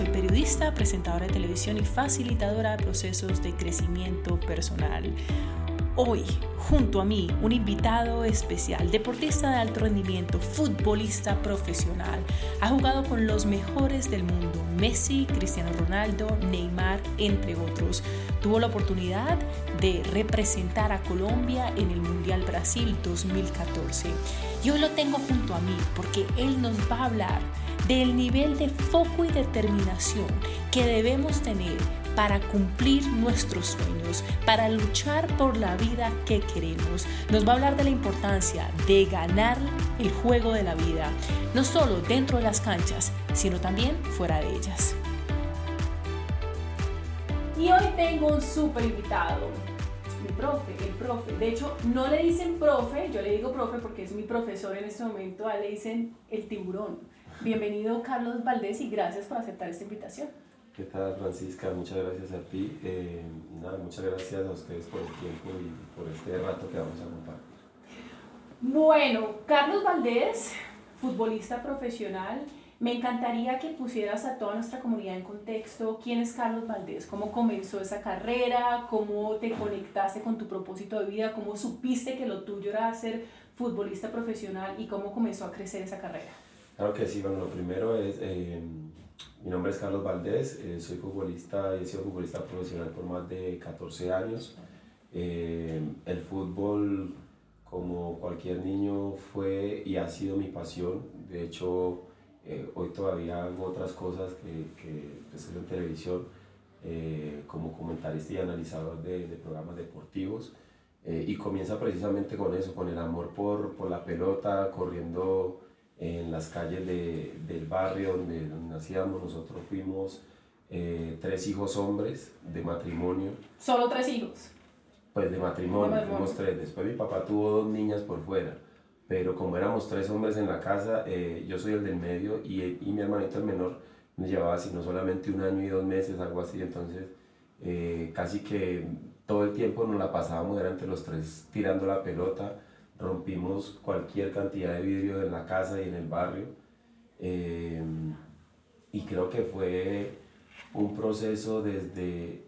soy periodista, presentadora de televisión y facilitadora de procesos de crecimiento personal. Hoy, junto a mí, un invitado especial, deportista de alto rendimiento, futbolista profesional. Ha jugado con los mejores del mundo, Messi, Cristiano Ronaldo, Neymar, entre otros. Tuvo la oportunidad de representar a Colombia en el Mundial Brasil 2014. Y hoy lo tengo junto a mí porque él nos va a hablar del nivel de foco y determinación que debemos tener para cumplir nuestros sueños, para luchar por la vida que queremos. Nos va a hablar de la importancia de ganar el juego de la vida, no solo dentro de las canchas, sino también fuera de ellas. Y hoy tengo un súper invitado, mi profe, el profe. De hecho, no le dicen profe, yo le digo profe porque es mi profesor en este momento, a él le dicen el tiburón. Bienvenido Carlos Valdés y gracias por aceptar esta invitación. ¿Qué tal, Francisca? Muchas gracias a ti. Eh, nada, muchas gracias a ustedes por el tiempo y por este rato que vamos a compartir. Bueno, Carlos Valdés, futbolista profesional, me encantaría que pusieras a toda nuestra comunidad en contexto quién es Carlos Valdés, cómo comenzó esa carrera, cómo te conectaste con tu propósito de vida, cómo supiste que lo tuyo era ser futbolista profesional y cómo comenzó a crecer esa carrera. Claro que sí, bueno, lo primero es... Eh, mi nombre es Carlos Valdés, eh, soy futbolista y he sido futbolista profesional por más de 14 años. Eh, el fútbol, como cualquier niño, fue y ha sido mi pasión. De hecho, eh, hoy todavía hago otras cosas que, que estoy en televisión, como comentarista y analizador de, de programas deportivos. y comienza precisamente con eso, con el amor por, por la pelota, corriendo en las calles de, del barrio donde, nacíamos. Nosotros fuimos eh, tres hijos hombres de matrimonio. ¿Solo tres hijos? Pues de matrimonio, fuimos tres. Después mi papá tuvo dos niñas por fuera. Pero como éramos tres hombres en la casa, eh, yo soy el del medio y, y, mi hermanito el menor nos llevaba sino solamente un año y dos meses, algo así. Entonces, eh, casi que todo el tiempo nos la pasábamos, era entre los tres tirando la pelota rompimos cualquier cantidad de vidrios en la casa y en el barrio. Eh, y creo que fue un proceso desde,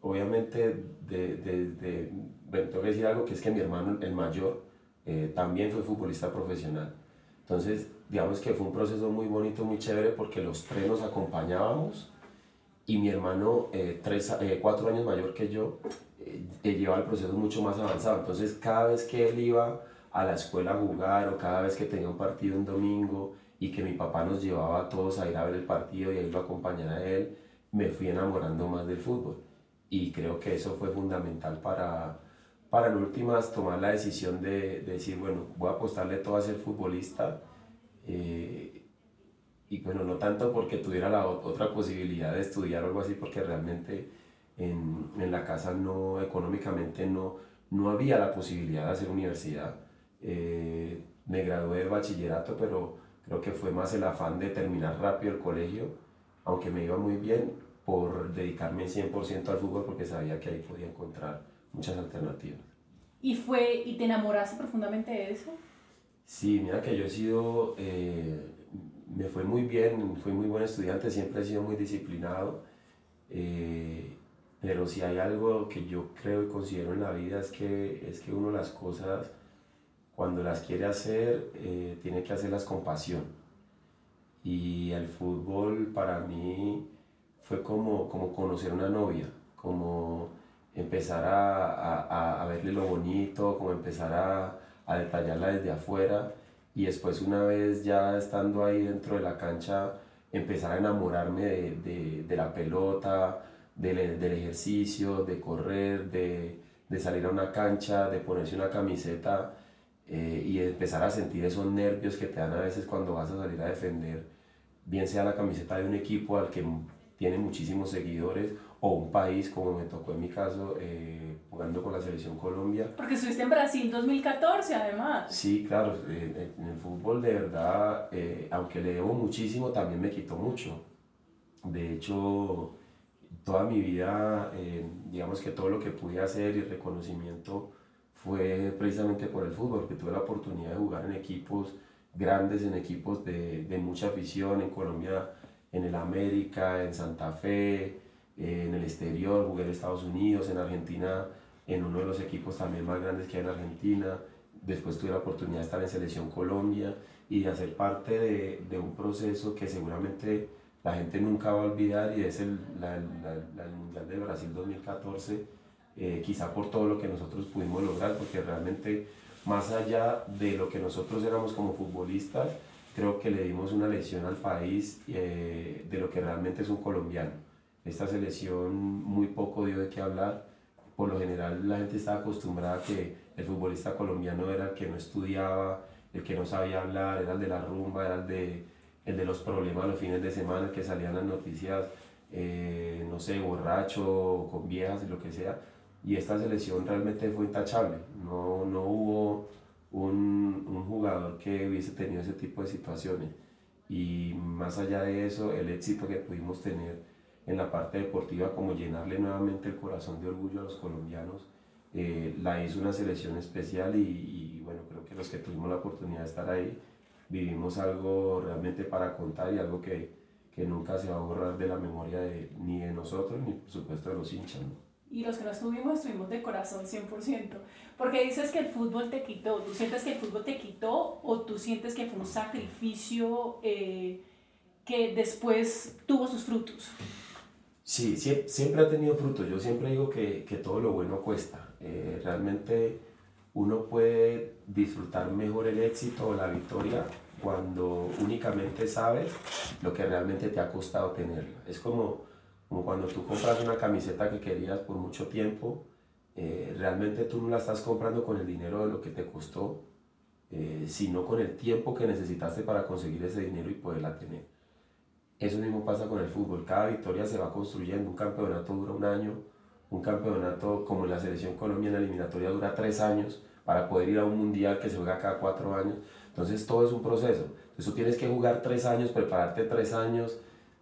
obviamente, desde, bueno, tengo que decir algo que es que mi hermano, el mayor, eh, también fue futbolista profesional. Entonces, digamos que fue un proceso muy bonito, muy chévere, porque los tres nos acompañábamos y mi hermano, eh, tres, cuatro años mayor que yo, eh, lleva el proceso mucho más avanzado. Entonces, cada vez que él iba a la escuela a jugar o cada vez que tenía un partido un domingo y que mi papá nos llevaba a todos a ir a ver el partido y a irlo a acompañar a él, me fui enamorando más del fútbol. Y creo que eso fue fundamental para, para en últimas tomar la decisión de, decir, bueno, voy a apostarle todo a ser futbolista. Eh, y bueno, no tanto porque tuviera la otra posibilidad de estudiar o algo así, porque realmente en, en la casa no, económicamente no, no había la posibilidad de hacer universidad. Eh, me gradué de bachillerato, pero creo que fue más el afán de terminar rápido el colegio, aunque me iba muy bien, por dedicarme 100% al fútbol porque sabía que ahí podía encontrar muchas alternativas. ¿Y, fue, y te enamoraste profundamente de eso? Sí, mira que yo he sido, eh, me fue muy bien, fui muy buen estudiante, siempre he sido muy disciplinado. Eh, pero si hay algo que yo creo y considero en la vida es que, es que uno las cosas, cuando las quiere hacer, eh, tiene que hacerlas con pasión. Y el fútbol para mí fue como, como conocer una novia, como empezar a, a, a verle lo bonito, como empezar a, a detallarla desde afuera y después una vez ya estando ahí dentro de la cancha empezar a enamorarme de, de, de la pelota, del, del ejercicio, de correr, de, de, salir a una cancha, de ponerse una camiseta eh, y empezar a sentir esos nervios que te dan a veces cuando vas a salir a defender, bien sea la camiseta de un equipo al que tiene muchísimos seguidores o un país como me tocó en mi caso eh, jugando con la selección Colombia. Porque estuviste en Brasil 2014 además. Sí, claro, eh, en el fútbol de verdad, aunque le debo muchísimo, también me quitó mucho. De hecho, toda mi vida, eh, digamos que todo lo que pude hacer y reconocimiento fue precisamente por el fútbol, que tuve la oportunidad de jugar en equipos grandes, en equipos de, de mucha afición. En Colombia en el América, en Santa Fe, en el exterior, jugué en Estados Unidos, en Argentina, en uno de los equipos también más grandes que hay en Argentina. Después tuve la oportunidad de estar en Selección Colombia y de hacer parte de, de un proceso que seguramente la gente nunca va a olvidar y es el, la, el Mundial de Brasil 2014, eh, quizá por todo lo que nosotros pudimos lograr, porque realmente más allá de lo que nosotros éramos como futbolistas, creo que le dimos una lección al país eh, de lo que realmente es un colombiano. Esta selección muy poco dio de qué hablar. Por lo general la gente estaba acostumbrada a que el futbolista colombiano era el que no estudiaba, el que no sabía hablar, era el de la rumba, era el de, el de los problemas los fines de semana, que salían las noticias, eh, no sé, borracho, con viejas y lo que sea. Y esta selección realmente fue intachable. No, no hubo un, un, jugador que hubiese tenido ese tipo de situaciones. Y más allá de eso, el éxito que pudimos tener en la parte deportiva, como llenarle nuevamente el corazón de orgullo a los colombianos, eh, la hizo una selección especial y, y, bueno, creo que los que tuvimos la oportunidad de estar ahí, vivimos algo realmente para contar y algo que, que nunca se va a borrar de la memoria de, ni de nosotros, ni por supuesto de los hinchas y los que no estuvimos, estuvimos de corazón 100%. Porque dices que el fútbol te quitó. ¿Tú sientes que el fútbol te quitó o tú sientes que fue un sacrificio eh, que después tuvo sus frutos? Sí, siempre ha tenido frutos. Yo siempre digo que, que todo lo bueno cuesta. Eh, realmente uno puede disfrutar mejor el éxito o la victoria cuando únicamente sabes lo que realmente te ha costado tenerla. Es como como cuando tú compras una camiseta que querías por mucho tiempo, eh, realmente tú no la estás comprando con el dinero de lo que te costó, eh, sino con el tiempo que necesitaste para conseguir ese dinero y poderla tener. Eso mismo pasa con el fútbol, cada victoria se va construyendo, un campeonato dura un año, un campeonato como la selección colombiana eliminatoria dura tres años para poder ir a un mundial que se juega cada cuatro años, entonces todo es un proceso, entonces tienes que jugar tres años, prepararte tres años,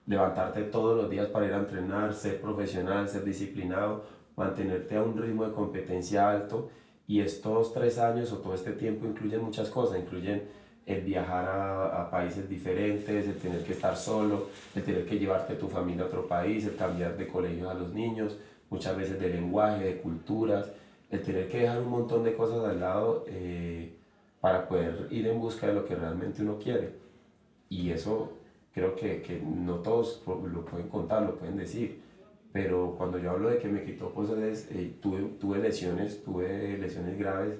levantarte todos los días para ir a entrenar, ser profesional, ser disciplinado, mantenerte a un ritmo de competencia alto. Y estos tres años o todo este tiempo incluyen muchas cosas, incluyen el viajar a, países diferentes, el tener que estar solo, el tener que llevarte a tu familia a otro país, el cambiar de colegio a los niños, muchas veces de lenguaje, de culturas, el tener que dejar un montón de cosas al lado eh, para poder ir en busca de lo que realmente uno quiere. Y eso creo que, que, no todos lo pueden contar, lo pueden decir, pero cuando yo hablo de que me quitó cosas, eh, tuve, tuve, lesiones, tuve lesiones graves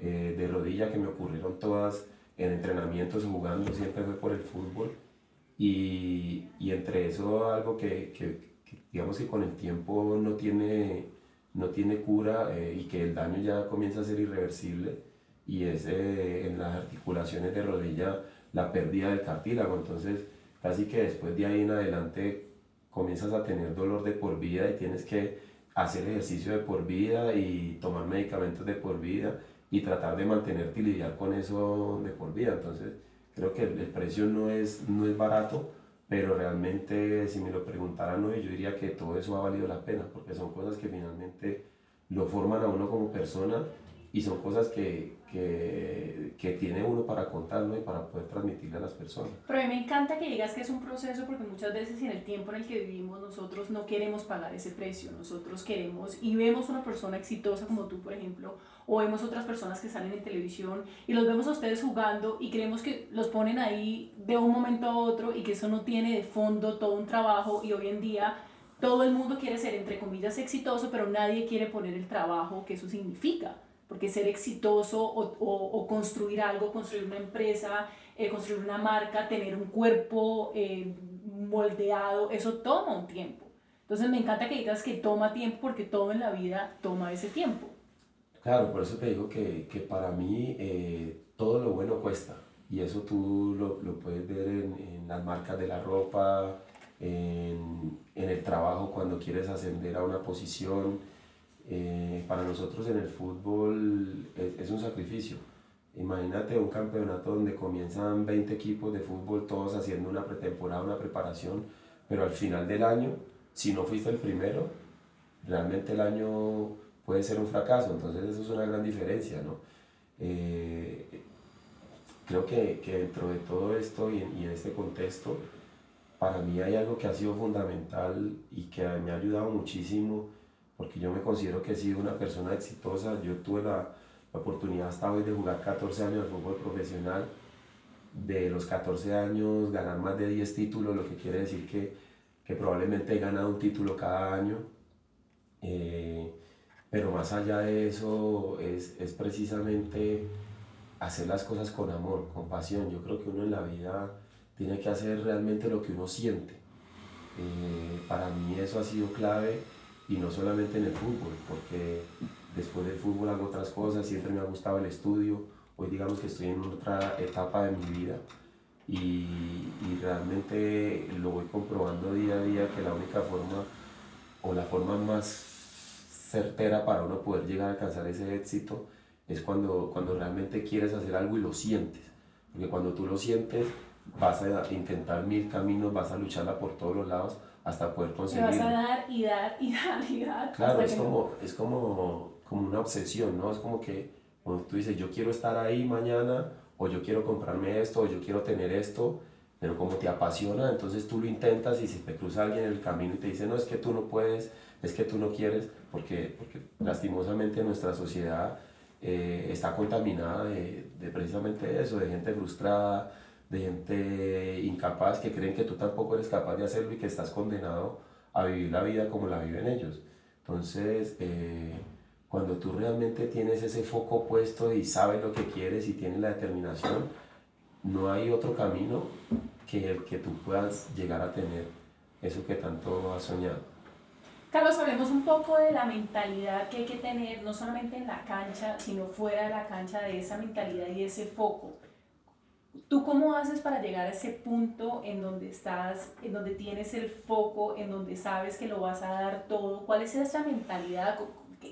eh, de rodilla que me ocurrieron todas en entrenamientos, jugando, siempre fue por el fútbol. Y, y entre eso algo que, que, digamos que con el tiempo no tiene, no tiene cura eh, y que el daño ya comienza a ser irreversible y es en las articulaciones de rodilla la pérdida del cartílago. Entonces, Casi que después de ahí en adelante comienzas a tener dolor de por vida y tienes que hacer ejercicio de por vida y tomar medicamentos de por vida y tratar de mantenerte y lidiar con eso de por vida. Entonces, creo que el, precio no es, no es barato, pero realmente si me lo preguntaran hoy, yo diría que todo eso ha valido la pena, porque son cosas que finalmente lo forman a uno como persona y son cosas que, que, que, tiene uno para contarlo y para poder transmitirle a las personas. Pero a mí me encanta que digas que es un proceso porque muchas veces en el tiempo en el que vivimos nosotros no queremos pagar ese precio, nosotros queremos y vemos una persona exitosa como tú, por ejemplo, o vemos otras personas que salen en televisión y los vemos a ustedes jugando y creemos que los ponen ahí de un momento a otro y que eso no tiene de fondo todo un trabajo. Y hoy en día todo el mundo quiere ser entre comillas exitoso, pero nadie quiere poner el trabajo que eso significa porque ser exitoso o, o, construir algo, construir una empresa, eh, construir una marca, tener un cuerpo eh, moldeado, eso toma un tiempo. Entonces me encanta que digas que toma tiempo porque todo en la vida toma ese tiempo. Claro, por eso te digo que, que para mí eh, todo lo bueno cuesta. Y eso tú lo, lo puedes ver en, en, las marcas de la ropa, en, en el trabajo cuando quieres ascender a una posición eh, para nosotros en el fútbol es, un sacrificio. Imagínate un campeonato donde comienzan 20 equipos de fútbol, todos haciendo una pretemporada, una preparación, pero al final del año, si no fuiste el primero, realmente el año puede ser un fracaso. Entonces eso es una gran diferencia. ¿no? Eh, creo que, que, dentro de todo esto y y en este contexto, para mí hay algo que ha sido fundamental y que me ha ayudado muchísimo, porque yo me considero que he sido una persona exitosa. Yo tuve la, la oportunidad hasta hoy de jugar 14 años de fútbol profesional, de los 14 años ganar más de 10 títulos, lo que quiere decir que, que probablemente he ganado un título cada año. Eh, pero más allá de eso es, es precisamente hacer las cosas con amor, con pasión. Yo creo que uno en la vida tiene que hacer realmente lo que uno siente. Eh, para mí eso ha sido clave y no solamente en el fútbol, porque después del fútbol hago otras cosas, siempre me ha gustado el estudio, hoy digamos que estoy en otra etapa de mi vida y, y realmente lo voy comprobando día a día que la única forma o la forma más certera para uno poder llegar a alcanzar ese éxito es cuando, cuando realmente quieres hacer algo y lo sientes. Porque cuando tú lo sientes, vas a intentar mil caminos, vas a lucharla por todos los lados hasta poder conseguirlo. Te vas a dar y dar y dar y dar. Claro, es como, es como, como una obsesión, ¿no? Es como que cuando tú dices, yo quiero estar ahí mañana, o yo quiero comprarme esto, o yo quiero tener esto, pero como te apasiona, entonces tú lo intentas y si te cruza alguien en el camino y te dice, no, es que tú no puedes, es que tú no quieres, porque, porque lastimosamente nuestra sociedad eh, está contaminada de, de, precisamente eso, de gente frustrada, de gente incapaz que creen que tú tampoco eres capaz de hacerlo y que estás condenado a vivir la vida como la viven ellos. Entonces, eh, cuando tú realmente tienes ese foco puesto y sabes lo que quieres y tienes la determinación, no hay otro camino que el que tú puedas llegar a tener eso que tanto has soñado. Carlos, hablemos un poco de la mentalidad que hay que tener, no solamente en la cancha, sino fuera de la cancha, de esa mentalidad y ese foco. ¿Tú cómo haces para llegar a ese punto en donde estás, en donde tienes el foco, en donde sabes que lo vas a dar todo? ¿Cuál es esa mentalidad?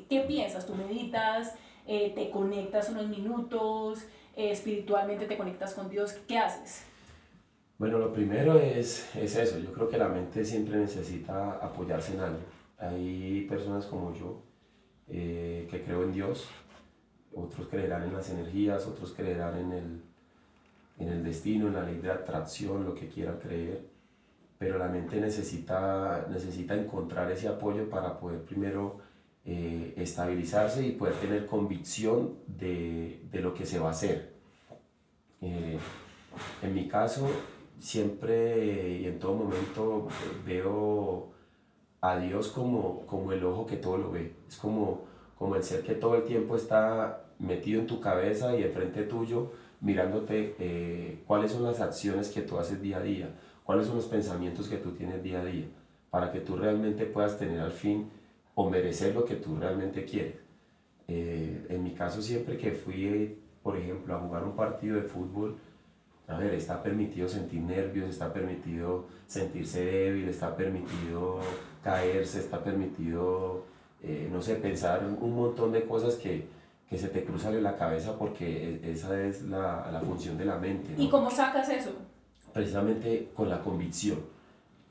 ¿Qué, piensas? ¿Tú meditas? Eh, ¿Te conectas unos minutos? Eh, ¿Espiritualmente te conectas con Dios? ¿Qué haces? Bueno, lo primero es, es eso. Yo creo que la mente siempre necesita apoyarse en algo. Hay personas como yo eh, que creo en Dios, otros creerán en las energías, otros creerán en el, en el destino, en la ley de atracción, lo que quieran creer, pero la mente necesita, necesita encontrar ese apoyo para poder primero eh, estabilizarse y poder tener convicción de, de, lo que se va a hacer. Eh, en mi caso, siempre y en todo momento veo a Dios como, como el ojo que todo lo ve. Es como, como el ser que todo el tiempo está metido en tu cabeza y enfrente tuyo, mirándote eh, cuáles son las acciones que tú haces día a día, cuáles son los pensamientos que tú tienes día a día, para que tú realmente puedas tener al fin o merecer lo que tú realmente quieres. Eh, en mi caso, siempre que fui, por ejemplo, a jugar un partido de fútbol, a ver, está permitido sentir nervios, está permitido sentirse débil, está permitido caerse, está permitido, eh, no sé, pensar un montón de cosas que, que, se te cruzan en la cabeza porque e, esa es la, la función de la mente. ¿Y cómo sacas eso? Precisamente con la convicción.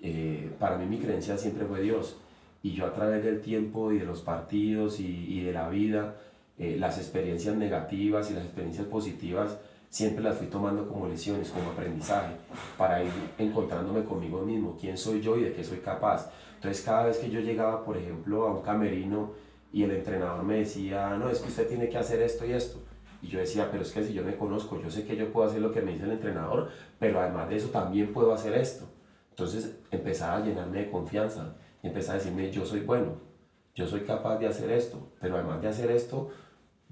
Eh, para mí mi creencia siempre fue Dios y yo a través del tiempo y de los partidos y, y de la vida, eh, las experiencias negativas y las experiencias positivas, siempre las fui tomando como lesiones, como aprendizaje, para ir encontrándome conmigo mismo, quién soy yo y de qué soy capaz. Entonces cada vez que yo llegaba, por ejemplo, a un camerino y el entrenador me decía, no, es que usted tiene que hacer esto y esto. Y yo decía, pero es que si yo me conozco, yo sé que yo puedo hacer lo que me dice el entrenador, pero además de eso también puedo hacer esto. Entonces empezaba a llenarme de confianza y empezaba a decirme, yo soy bueno, yo soy capaz de hacer esto, pero además de hacer esto,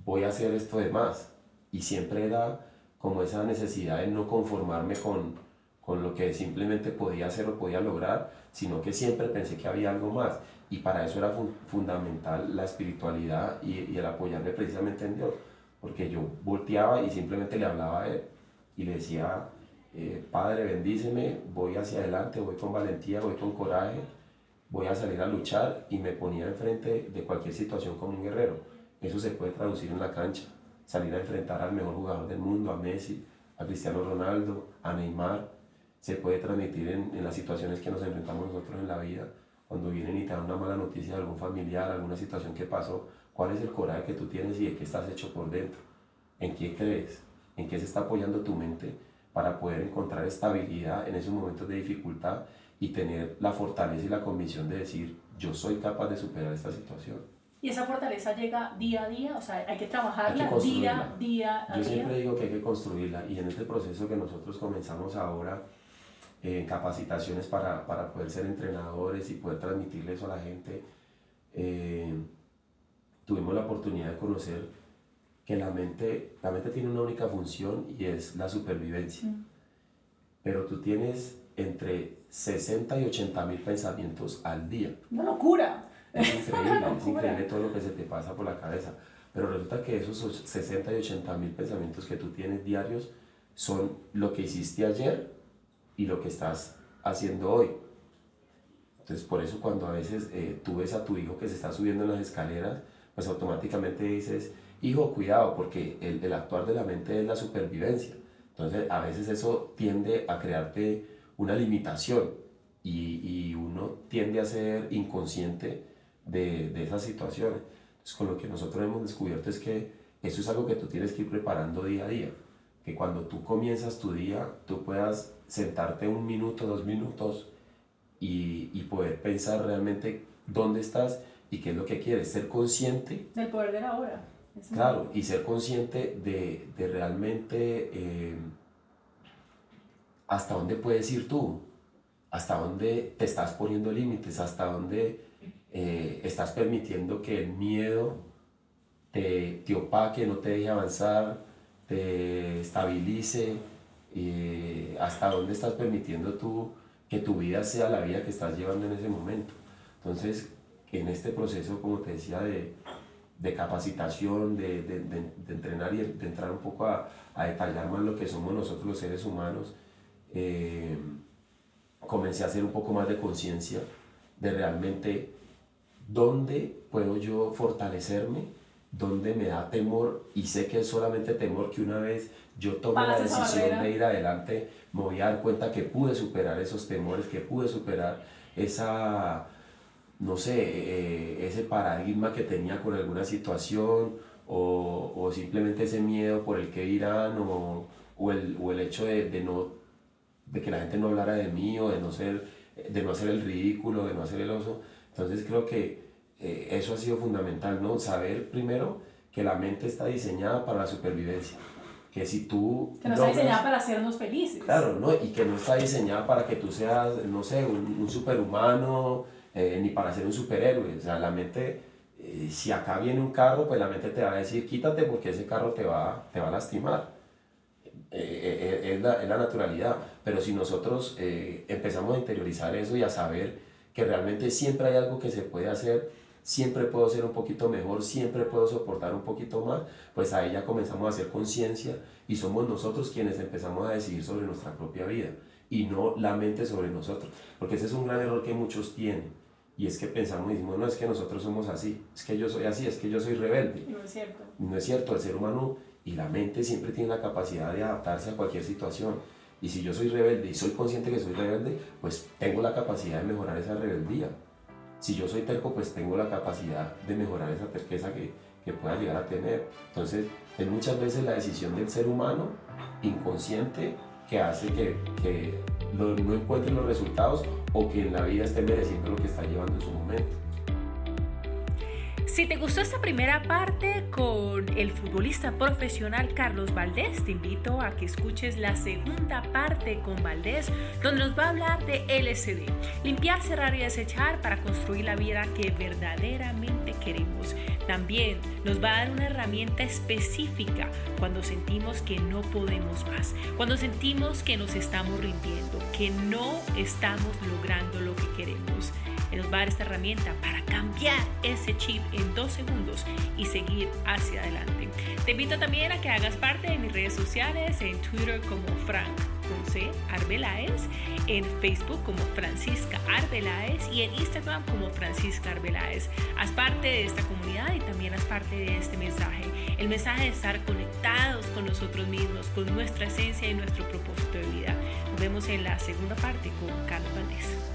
voy a hacer esto de más. Y siempre era como esa necesidad de no conformarme con, con lo que simplemente podía hacer o podía lograr, sino que siempre pensé que había algo más. Y para eso era fundamental la espiritualidad y, el apoyarme precisamente en Dios, porque yo volteaba y simplemente le hablaba a Él y le decía, eh, Padre, bendíceme, voy hacia adelante, voy con valentía, voy con coraje, voy a salir a luchar y me ponía enfrente de cualquier situación como un guerrero. Eso se puede traducir en la cancha salir a enfrentar al mejor jugador del mundo, a Messi, a Cristiano Ronaldo, a Neymar, se puede transmitir en, en, las situaciones que nos enfrentamos nosotros en la vida, cuando vienen y te dan una mala noticia de algún familiar, alguna situación que pasó, cuál es el coraje que tú tienes y de qué estás hecho por dentro, en qué crees, en qué se está apoyando tu mente para poder encontrar estabilidad en esos momentos de dificultad y tener la fortaleza y la convicción de decir, yo soy capaz de superar esta situación. Y esa fortaleza llega día a día, o sea, hay que trabajarla día, día a Yo siempre digo que hay que construirla y en este proceso que nosotros comenzamos ahora, eh, capacitaciones para, para, poder ser entrenadores y poder transmitirle eso a la gente, eh, tuvimos la oportunidad de conocer que la mente, la mente tiene una única función y es la supervivencia. Mm. Pero tú tienes entre 60 y 80 mil pensamientos al día. Una locura. Es increíble, es increíble todo lo que se te pasa por la cabeza. Pero resulta que esos 60 y 80 mil pensamientos que tú tienes diarios son lo que hiciste ayer y lo que estás haciendo hoy. Entonces, por eso cuando a veces eh, tú ves a tu hijo que se está subiendo en las escaleras, pues automáticamente dices, hijo, cuidado, porque el, el actuar de la mente es la supervivencia. Entonces, a veces eso tiende a crearte una limitación y, y uno tiende a ser inconsciente de, de, esas situaciones. Entonces, con lo que nosotros hemos descubierto es que eso es algo que tú tienes que ir preparando día a día. Que cuando tú comienzas tu día, tú puedas sentarte un minuto, dos minutos y, y poder pensar realmente dónde estás y qué es lo que quieres. Ser consciente. Del poder de la hora. Claro, y ser consciente de, de realmente eh, hasta dónde puedes ir tú, hasta dónde te estás poniendo límites, hasta dónde eh, estás permitiendo que el miedo te, te, opaque, no te deje avanzar, te estabilice, y hasta dónde estás permitiendo tú que tu vida sea la vida que estás llevando en ese momento. Entonces, en este proceso, como te decía, de, de capacitación, de, de, de, entrenar y de entrar un poco a, a, detallar más lo que somos nosotros los seres humanos, eh, comencé a hacer un poco más de conciencia de realmente dónde puedo yo fortalecerme, dónde me da temor y sé que es solamente temor que una vez yo tome la decisión de ir adelante, me voy a dar cuenta que pude superar esos temores, que pude superar esa no sé, eh, ese paradigma que tenía con alguna situación o, o, simplemente ese miedo por el que irán o, o, el, o el, hecho de, de, no, de que la gente no hablara de mí o de no, ser, de no hacer el ridículo, de no hacer el oso. Entonces creo que eh, eso ha sido fundamental, ¿no? Saber primero que la mente está diseñada para la supervivencia. Que si tú... Que no está diseñada para hacernos felices. Claro, ¿no? Y que no está diseñada para que tú seas, no sé, un, un superhumano eh, ni para ser un superhéroe. O sea, la mente, eh, si acá viene un carro, pues la mente te va a decir, quítate porque ese carro te va, te va a lastimar. Eh, es, la, es, la, naturalidad. Pero si nosotros empezamos a interiorizar eso y a saber que realmente siempre hay algo que se puede hacer, siempre puedo ser un poquito mejor, siempre puedo soportar un poquito más, pues ahí ya comenzamos a hacer conciencia y somos nosotros quienes empezamos a decidir sobre nuestra propia vida y no la mente sobre nosotros. Porque ese es un gran error que muchos tienen y es que pensamos y decimos, no, es que nosotros somos así, es que yo soy así, es que yo soy rebelde. No es cierto. No es cierto, el ser humano y la mente siempre tiene la capacidad de adaptarse a cualquier situación. Y si yo soy rebelde y soy consciente que soy rebelde, pues tengo la capacidad de mejorar esa rebeldía. Si yo soy terco, pues tengo la capacidad de mejorar esa terqueza que, que pueda llegar a tener. Entonces, es muchas veces la decisión del ser humano inconsciente que hace que, que no, no encuentre los resultados o que en la vida esté mereciendo lo que está llevando en su momento. Si te gustó esta primera parte con el futbolista profesional Carlos Valdés, te invito a que escuches la segunda parte con Valdés, donde nos va a hablar de LSD, limpiar, cerrar y desechar para construir la vida que verdaderamente queremos. También nos va a dar una herramienta específica cuando sentimos que no podemos más, cuando sentimos que nos estamos rindiendo, que no estamos logrando lo que queremos nos va a dar esta herramienta para cambiar ese chip en dos segundos y seguir hacia adelante. Te invito también a que hagas parte de mis redes sociales, en Twitter como Frank C. Arbeláez, en Facebook como Francisca Arbeláez y en Instagram como Francisca Arbeláez. Haz parte de esta comunidad y también haz parte de este mensaje. El mensaje de estar conectados con nosotros mismos, con nuestra esencia y nuestro propósito de vida. Nos vemos en la segunda parte con Carlos Valdés.